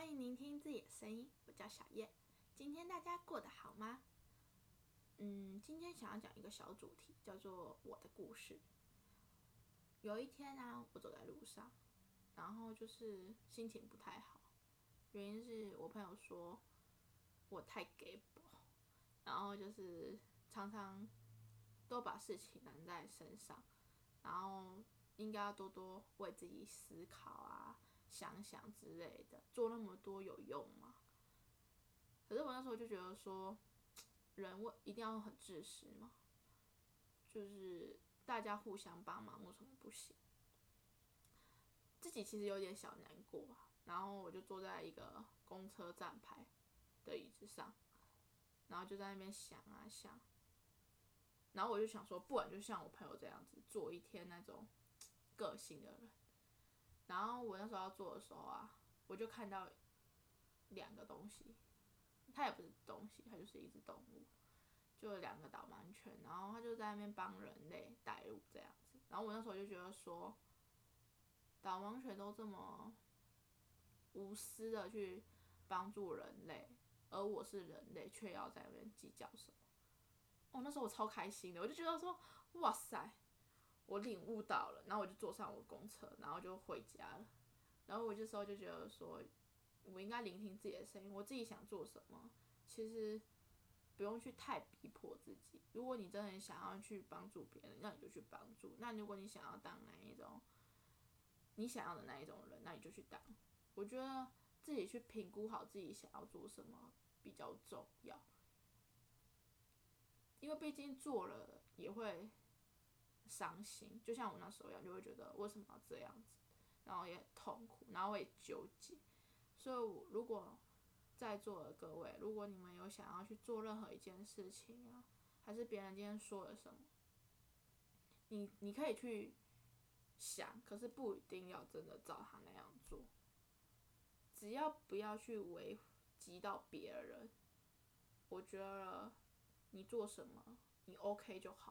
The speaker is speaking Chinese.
欢迎聆听自己的声音，我叫小叶。今天大家过得好吗？嗯，今天想要讲一个小主题，叫做我的故事。有一天呢、我走在路上，然后就是心情不太好，原因是我朋友说我太鸡婆，然后就是常常都把事情揽在身上，然后应该要多多为自己思考啊。想想之类的，做那么多有用吗？可是我那时候就觉得说，人为一定要很自私嘛，就是大家互相帮忙，为什么不行？自己其实有点小难过啊。然后我就坐在一个公车站牌的椅子上，然后就在那边想啊想，然后我就想说，不然就像我朋友这样子，做一天那种 个性的人。然后我那时候要做的时候啊，我就看到两个东西，它也不是东西，它就是一只动物，就两个导盲犬，然后它就在那边帮人类带路这样子。然后我那时候就觉得说，导盲犬都这么无私的去帮助人类，而我是人类，却要在那边计较什么？哦，那时候我超开心的，我就觉得说，哇塞！我领悟到了，然后我就坐上我公车，然后就回家了。然后我这时候就觉得说，我应该聆听自己的声音，我自己想做什么，其实不用去太逼迫自己。如果你真的想要去帮助别人，那你就去帮助。那如果你想要当哪一种，你想要的那一种人，那你就去当。我觉得自己去评估好自己想要做什么比较重要，因为毕竟做了也会。伤心，就像我那时候一样，就会觉得为什么要这样子，然后也很痛苦，然后我也纠结。所以，如果在座的各位，如果你们有想要去做任何一件事情啊，还是别人今天说了什么，你你可以去想，可是不一定要真的照他那样做。只要不要去危及到别人，我觉得你做什么你 OK 就好